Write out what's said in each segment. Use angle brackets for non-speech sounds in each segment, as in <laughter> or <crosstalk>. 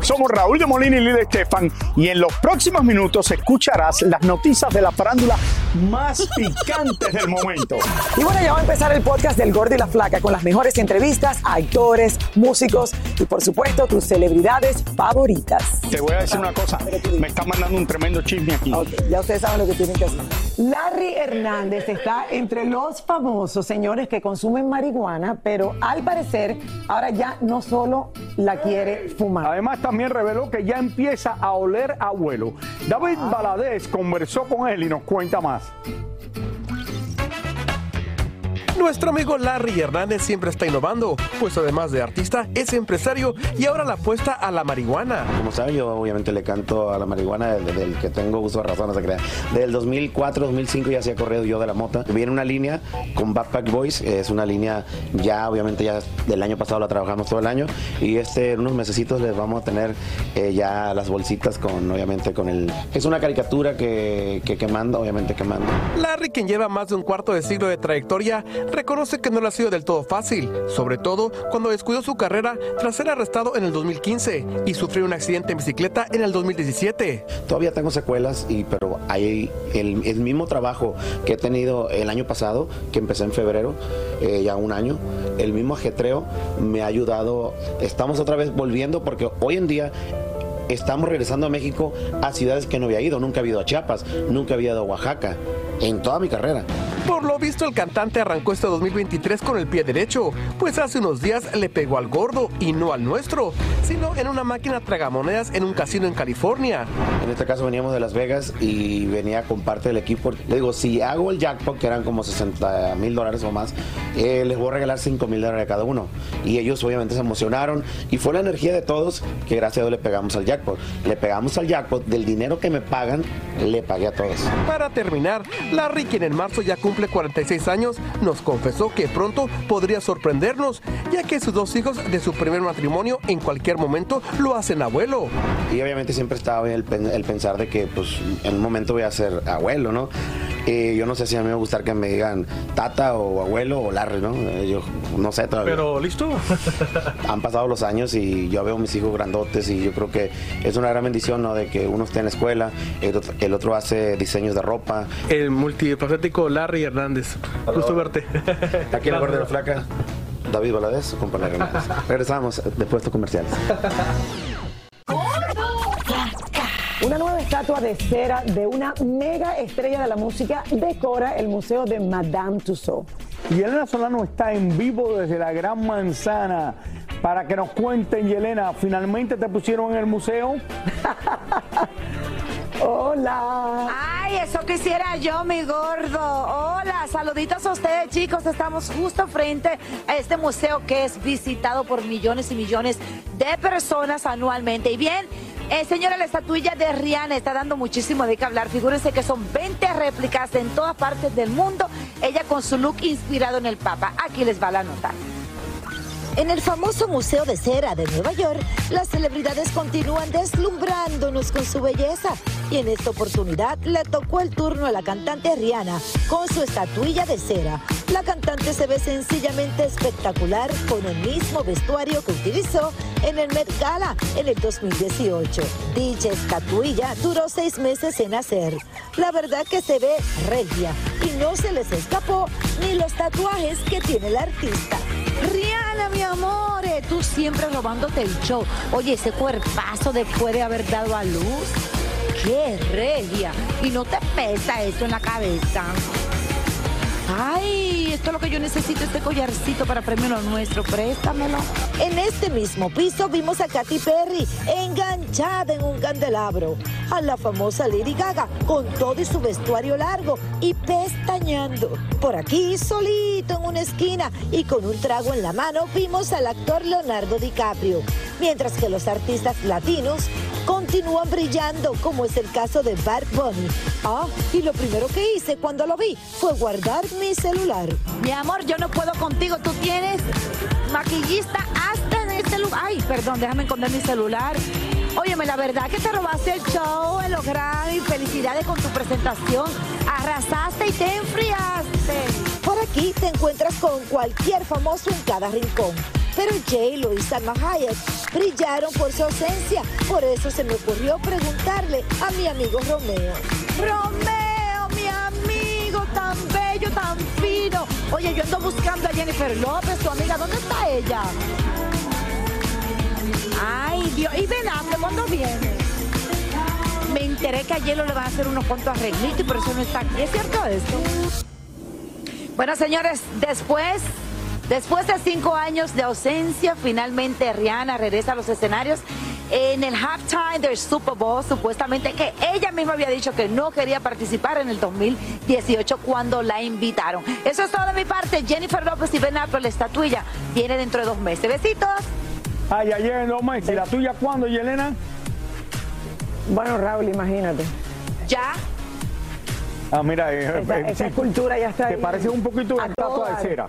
Somos Raúl de Molina y Lidia Estefan y en los próximos minutos escucharás las noticias de la farándula más <laughs> picantes del momento. Y bueno, ya va a empezar el podcast del Gordi y la Flaca con las mejores entrevistas a actores, músicos y por supuesto tus celebridades favoritas. Te voy a decir una cosa, me está mandando un tremendo chisme aquí. Ya ustedes saben lo que tienen que hacer. Larry Hernández está entre los famosos señores que consumen marihuana, pero al parecer ahora ya no solo la quiere fumar. Además también reveló que ya empieza a oler a abuelo. David Valadez conversó con él y nos cuenta más. Nuestro amigo Larry Hernández siempre está innovando, pues además de artista, es empresario y ahora la apuesta a la marihuana. Como saben, yo obviamente le canto a la marihuana desde el que tengo uso de razón, no se crea. Desde el 2004, 2005 ya hacía corrido yo de la mota. Viene una línea con Backpack Boys, es una línea ya, obviamente ya del año pasado la trabajamos todo el año y este, en unos mesecitos les vamos a tener eh, ya las bolsitas con, obviamente, con el... Es una caricatura que, que, que manda, obviamente que manda. Larry, quien lleva más de un cuarto de siglo de trayectoria, reconoce que no le ha sido del todo fácil, sobre todo cuando descuidó su carrera tras ser arrestado en el 2015 y sufrió un accidente en bicicleta en el 2017. Todavía tengo secuelas, y, pero hay el, mismo trabajo que he tenido el año pasado, que empecé en febrero, eh, ya un año, el mismo ajetreo me ha ayudado. Estamos otra vez volviendo porque hoy en día estamos regresando a México a ciudades que no había ido. Nunca había ido a Chiapas, nunca había ido a Oaxaca, en toda mi carrera. Por lo visto, el cantante arrancó este 2023 con el pie derecho, pues hace unos días le pegó al gordo y no al nuestro, sino en una máquina tragamonedas en un casino en California. En este caso veníamos de Las Vegas y venía con parte del equipo. Le digo, si hago el jackpot, que eran como 60 mil dólares o más, eh, les voy a regalar 5 mil dólares a cada uno. Y ellos obviamente se emocionaron y fue la energía de todos que gracias a Dios le pegamos al jackpot. Le pegamos al jackpot, del dinero que me pagan, le pagué a todos. Para terminar, Larry, quien en marzo ya cumple 46 años, nos confesó que pronto podría sorprendernos, ya que sus dos hijos de su primer matrimonio en cualquier momento lo hacen abuelo. Y obviamente siempre estaba el, el pensar de que pues en un momento voy a ser abuelo, ¿no? Eh, yo no sé si a mí me va a gustar que me digan tata o abuelo o Larry, ¿no? Eh, yo no sé todavía. Pero listo. <laughs> Han pasado los años y yo veo a mis hijos grandotes y yo creo que es una gran bendición, ¿no? De que uno esté en la escuela, el otro, el otro hace diseños de ropa. El multifacético Larry Hernández. Gusto verte. Aquí en la Gorda de la Flaca, <laughs> David Valadez, su compañero Hernández. Regresamos después de estos comerciales. Una nueva estatua de cera de una mega estrella de la música decora el Museo de Madame Tussauds. Y Elena Solano está en vivo desde la Gran Manzana para que nos cuenten, Yelena, ¿finalmente te pusieron en el museo? <laughs> Hola. Ay, eso quisiera yo, mi gordo. Hola, saluditos a ustedes, chicos. Estamos justo frente a este museo que es visitado por millones y millones de personas anualmente. Y bien, eh, señora, la estatuilla de Rihanna está dando muchísimo de qué hablar. Figúrense que son 20 réplicas en todas partes del mundo. Ella con su look inspirado en el Papa. Aquí les va la nota. En el famoso Museo de Cera de Nueva York, las celebridades continúan deslumbrándonos con su belleza. Y en esta oportunidad le tocó el turno a la cantante Rihanna con su estatuilla de cera. La cantante se ve sencillamente espectacular con el mismo vestuario que utilizó en el Met Gala en el 2018. Dicha estatuilla duró seis meses en hacer. La verdad que se ve regia y no se les escapó ni los tatuajes que tiene el artista. Rihanna, mi amor, eh, tú siempre robándote el show. Oye, ese cuerpazo después de haber dado a luz. ¡Qué regia! Y no te pesa eso en la cabeza. Ay, esto es lo que yo necesito, este collarcito para premio nuestro. Préstamelo. En este mismo piso vimos a Katy Perry en un candelabro, a la famosa Lady Gaga con todo y su vestuario largo y pestañando. Por aquí, solito en una esquina y con un trago en la mano, vimos al actor Leonardo DiCaprio, mientras que los artistas latinos continúan brillando, como es el caso de Bad Bunny. Ah, y lo primero que hice cuando lo vi fue guardar mi celular. Mi amor, yo no puedo contigo. Tú tienes maquillista hasta en este lugar. Ay, perdón, déjame esconder mi celular. Óyeme, la verdad que te robaste el show en los Grammy. Felicidades con tu presentación. Arrasaste y te enfriaste. Por aquí te encuentras con cualquier famoso en cada rincón. Pero J-Lo y Salma Hayek brillaron por su ausencia. Por eso se me ocurrió preguntarle a mi amigo Romeo. Romeo, mi amigo, tan bello, tan fino. Oye, yo ando buscando a Jennifer López, tu amiga. ¿Dónde está ella? Ay, Dios. ¿Y Ben Affleck cuándo viene? Me enteré que a Hielo le van a hacer unos cuantos arreglitos y por eso no está aquí. ¿Es cierto esto? Bueno, señores, después, después de cinco años de ausencia, finalmente Rihanna regresa a los escenarios. En el halftime del Super Bowl, supuestamente que ella misma había dicho que no quería participar en el 2018 cuando la invitaron. Eso es todo de mi parte. Jennifer López y Ben la estatuilla, viene dentro de dos meses. Besitos. Ay, ayer no más. ¿Y la tuya cuándo, Yelena? Bueno, Raúl, imagínate. Ya. Ah, mira, eh, Esa, eh, esa sí, escultura ya está te ahí. parece un poquito una A estatua todo de cera.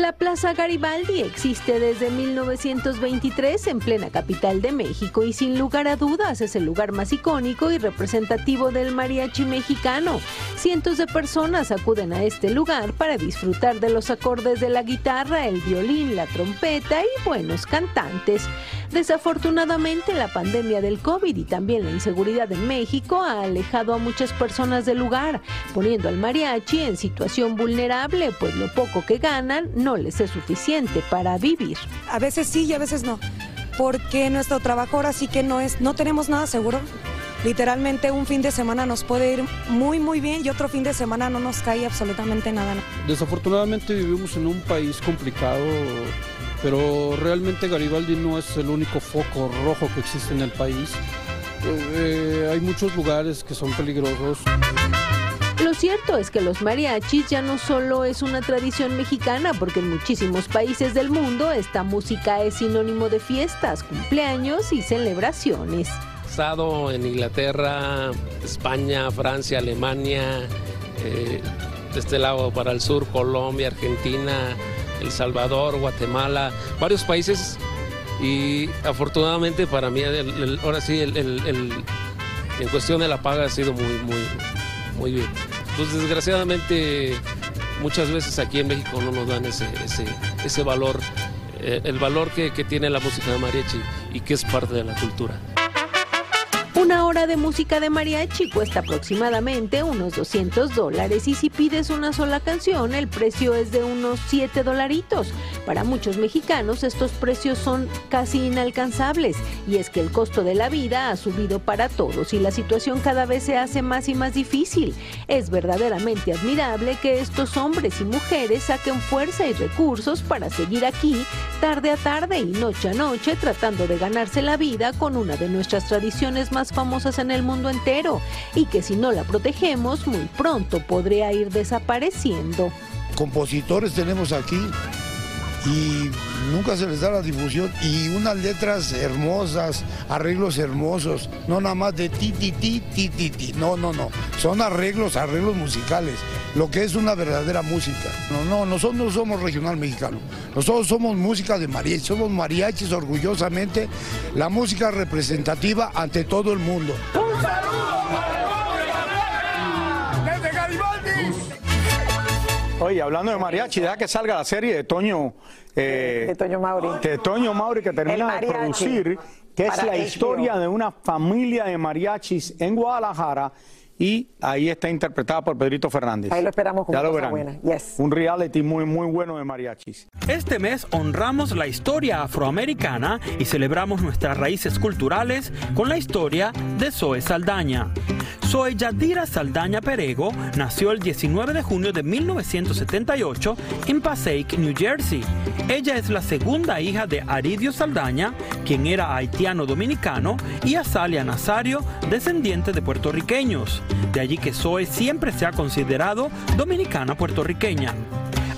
La Plaza Garibaldi existe desde 1923 en plena capital de México y sin lugar a dudas es el lugar más icónico y representativo del mariachi mexicano. Cientos de personas acuden a este lugar para disfrutar de los acordes de la guitarra, el violín, la trompeta y buenos cantantes. Desafortunadamente, la pandemia del COVID y también la inseguridad en México ha alejado a muchas personas del lugar, poniendo al mariachi en situación vulnerable, pues lo poco que ganan no les es suficiente para vivir. A veces sí y a veces no, porque nuestro trabajo ahora sí que no es, no tenemos nada seguro. Literalmente un fin de semana nos puede ir muy muy bien y otro fin de semana no nos cae absolutamente nada. Desafortunadamente vivimos en un país complicado, pero realmente Garibaldi no es el único foco rojo que existe en el país. Eh, hay muchos lugares que son peligrosos. Lo cierto es que los mariachis ya no solo es una tradición mexicana, porque en muchísimos países del mundo esta música es sinónimo de fiestas, cumpleaños y celebraciones. estado en Inglaterra, España, Francia, Alemania, eh, de este lado para el sur, Colombia, Argentina, El Salvador, Guatemala, varios países y afortunadamente para mí, ahora sí, en cuestión de la paga ha sido muy, muy, muy bien. Pues desgraciadamente muchas veces aquí en México no nos dan ese, ese, ese valor, eh, el valor que, que tiene la música de mariachi y que es parte de la cultura. Una hora de música de mariachi cuesta aproximadamente unos 200 dólares y si pides una sola canción el precio es de unos 7 dolaritos. Para muchos mexicanos estos precios son casi inalcanzables y es que el costo de la vida ha subido para todos y la situación cada vez se hace más y más difícil. Es verdaderamente admirable que estos hombres y mujeres saquen fuerza y recursos para seguir aquí tarde a tarde y noche a noche tratando de ganarse la vida con una de nuestras tradiciones más famosas en el mundo entero y que si no la protegemos muy pronto podría ir desapareciendo. compositores tenemos aquí y nunca se les da la difusión y unas letras hermosas, arreglos hermosos, no nada más de ti, ti, ti, ti, ti, ti, no, no, no, son arreglos, arreglos musicales, lo que es una verdadera música. No, no, nosotros no somos regional mexicano, nosotros somos música de mariachi, somos mariachis orgullosamente, la música representativa ante todo el mundo. Desde Garibaldi. Oye, hablando de mariachi, deja que salga la serie de Toño. eh, De Toño Mauri. de Toño Mauri, que termina de producir, que es la HBO. historia de una familia de mariachis en Guadalajara. Y ahí está interpretada por Pedrito Fernández. Ahí lo esperamos con Ya lo verán. buena. Yes. Un reality muy, muy bueno de mariachis. Este mes honramos la historia afroamericana y celebramos nuestras raíces culturales con la historia de Zoe Saldaña. Zoe Yadira Saldaña Perego nació el 19 de junio de 1978 en Passaic, New Jersey. Ella es la segunda hija de Aridio Saldaña, quien era haitiano-dominicano, y Azalia Nazario, descendiente de puertorriqueños. De allí que Zoe siempre se ha considerado dominicana puertorriqueña.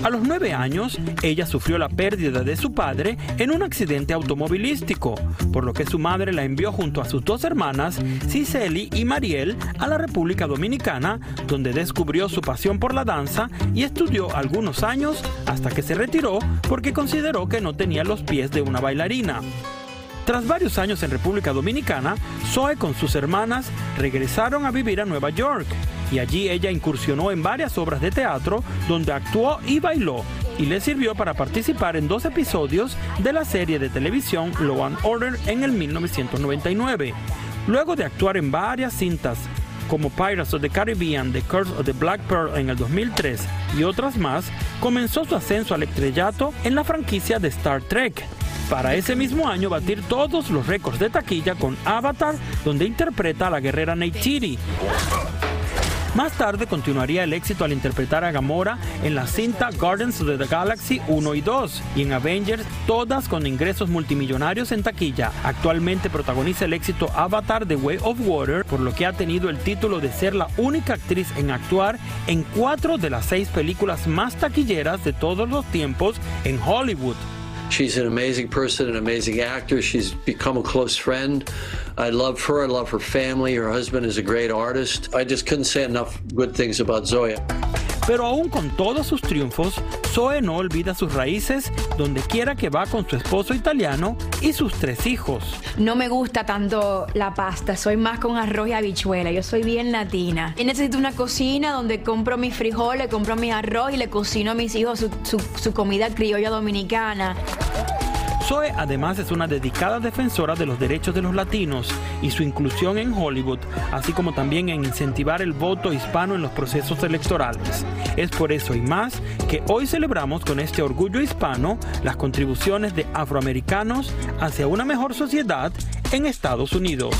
A los nueve años, ella sufrió la pérdida de su padre en un accidente automovilístico, por lo que su madre la envió junto a sus dos hermanas, Cicely y Mariel, a la República Dominicana, donde descubrió su pasión por la danza y estudió algunos años hasta que se retiró porque consideró que no tenía los pies de una bailarina. Tras varios años en República Dominicana, Zoe con sus hermanas regresaron a vivir a Nueva York y allí ella incursionó en varias obras de teatro donde actuó y bailó y le sirvió para participar en dos episodios de la serie de televisión Law and Order en el 1999. Luego de actuar en varias cintas como Pirates of the Caribbean, The Curse of the Black Pearl en el 2003 y otras más, comenzó su ascenso al estrellato en la franquicia de Star Trek. Para ese mismo año batir todos los récords de taquilla con Avatar, donde interpreta a la guerrera Neytiri. Más tarde continuaría el éxito al interpretar a Gamora en la cinta Guardians of the Galaxy 1 y 2 y en Avengers, todas con ingresos multimillonarios en taquilla. Actualmente protagoniza el éxito Avatar The Way of Water, por lo que ha tenido el título de ser la única actriz en actuar en cuatro de las seis películas más taquilleras de todos los tiempos en Hollywood. She's an amazing person, an amazing actor. She's become a close friend. I love her. I love her family. Her husband is a great artist. I just couldn't say enough good things about Zoya. Pero aún con todos sus triunfos, Zoe no olvida sus raíces donde quiera que va con su esposo italiano y sus tres hijos. No me gusta tanto la pasta, soy más con arroz y habichuela, yo soy bien latina. Y necesito una cocina donde compro mis frijoles, compro mi arroz y le cocino a mis hijos su, su- su comida criolla dominicana. Zoe además es una dedicada defensora de los derechos de los latinos y su inclusión en Hollywood, así como también en incentivar el voto hispano en los procesos electorales. Es por eso y más que hoy celebramos con este orgullo hispano las contribuciones de afroamericanos hacia una mejor sociedad en Estados Unidos.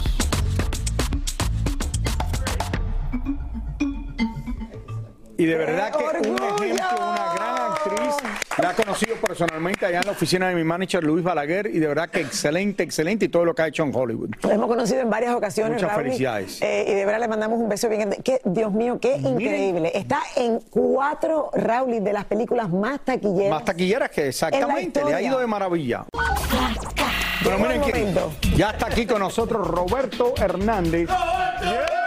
Y de verdad que un ejemplo, una gran actriz. La he conocido personalmente allá en la oficina de mi manager Luis Balaguer y de verdad que excelente, excelente y todo lo que ha hecho en Hollywood. Lo hemos conocido en varias ocasiones. Muchas Raúl, felicidades. eh, y de verdad le mandamos un beso bien grande. Qué- Dios mío, qué increíble. Está en cuatro Raúl de las películas más taquilleras. Más taquilleras que exactamente, le ha ido de maravilla. Pero miren que ya está aquí con nosotros Roberto Hernández. No,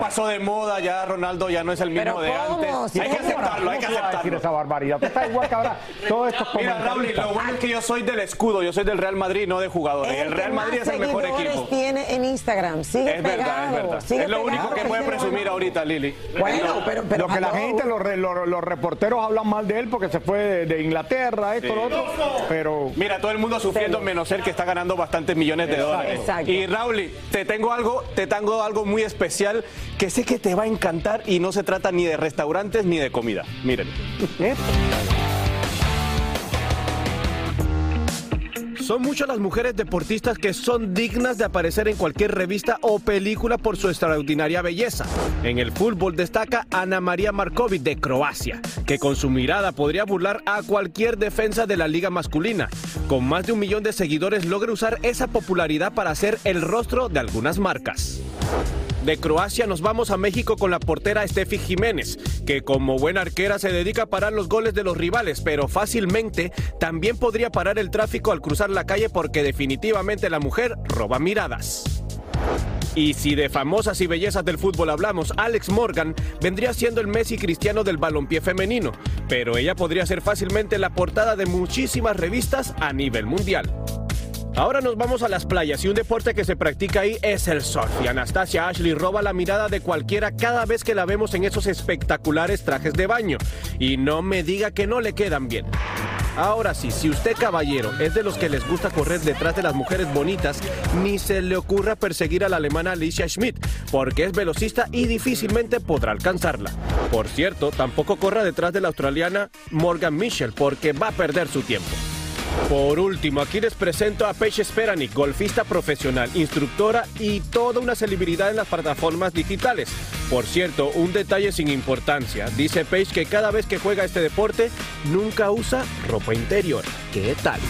pasó de moda, ya Ronaldo ya no es el mismo de antes. Hay que aceptarlo, hay que ¿Cómo tú vas a decir aceptarlo. esa barbaridad? Tú estás igual que ahora todos estos Mira, Raúl, lo bueno es que yo soy del escudo, yo soy del Real Madrid, no de jugadores. El Real Madrid es el mejor equipo. tiene en Instagram. Sigue Es pegado. verdad, es verdad. sigue Es lo pegado, único que puede presumir ahorita, Lili. Bueno, pero, pero lo que la gente, los, re- los- los reporteros hablan mal de él porque se fue de, de Inglaterra, esto, Sí. lo otro, pero... Mira, todo el mundo sufriendo menos él que está ganando bastantes millones de Exacto. dólares. Exacto. Y Raúl, te tengo algo, te tengo algo muy especial que sé que te va a encantar y no se trata ni de restaurantes ni de comida. Miren. <laughs> Son muchas las mujeres deportistas que son dignas de aparecer en cualquier revista o película por su extraordinaria belleza. En el fútbol destaca Ana María Markovic de Croacia, que con su mirada podría burlar a cualquier defensa de la liga masculina. Con más de un millón de seguidores logra usar esa popularidad para ser el rostro de algunas marcas. De Croacia nos vamos a México con la portera Steffi Jiménez, que como buena arquera se dedica a parar los goles de los rivales, pero fácilmente también podría parar el tráfico al cruzar la calle porque definitivamente la mujer roba miradas. Y si de famosas y bellezas del fútbol hablamos, Alex Morgan vendría siendo el Messi cristiano del balompié femenino, pero ella podría ser fácilmente la portada de muchísimas revistas a nivel mundial. Ahora nos vamos a las playas y un deporte que se practica ahí es el surf. Y Anastasia Ashley roba la mirada de cualquiera cada vez que la vemos en esos espectaculares trajes de baño. Y no me diga que no le quedan bien. Ahora sí, si usted caballero es de los que les gusta correr detrás de las mujeres bonitas, ni se le ocurra perseguir a la alemana Alicia Schmidt, porque es velocista y difícilmente podrá alcanzarla. Por cierto, tampoco corra detrás de la australiana Morgan Mitchell, porque va a perder su tiempo. Por último, aquí les presento a Paige Speranic, golfista profesional, instructora y toda una celebridad en las plataformas digitales. Por cierto, un detalle sin importancia. Dice Paige que cada vez que juega este deporte, nunca usa ropa interior. ¿Qué tal?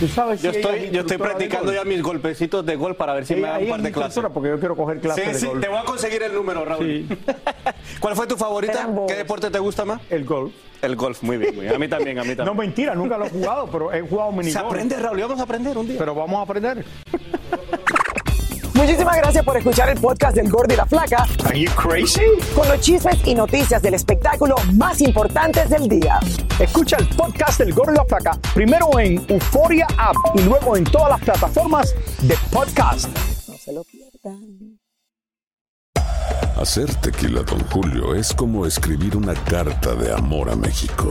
¿Tú sabes Yo si estoy, es yo estoy practicando ya mis golpecitos de gol para ver si me dan un par de clases. porque yo quiero coger clases Sí, de sí, golf. te voy a conseguir el número, Raúl. <laughs> ¿Cuál fue tu favorita? ¿Qué deporte te gusta más? El golf. El golf, muy bien, muy bien. A mí también, a mí también. No, mentira, nunca lo he jugado, pero he jugado mini Se aprende, Raúl, y vamos a aprender un día. Pero vamos a aprender. <laughs> Muchísimas gracias por escuchar el podcast del Gordo y la Flaca. Are you crazy? Con los chismes y noticias del espectáculo más importantes del día. Escucha el podcast del Gordo y la Flaca primero en Euforia App y luego en todas las plataformas de podcast. No se lo pierdan. Hacer tequila, Don Julio, es como escribir una carta de amor a México.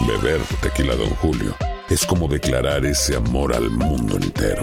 Beber tequila, Don Julio, es como declarar ese amor al mundo entero.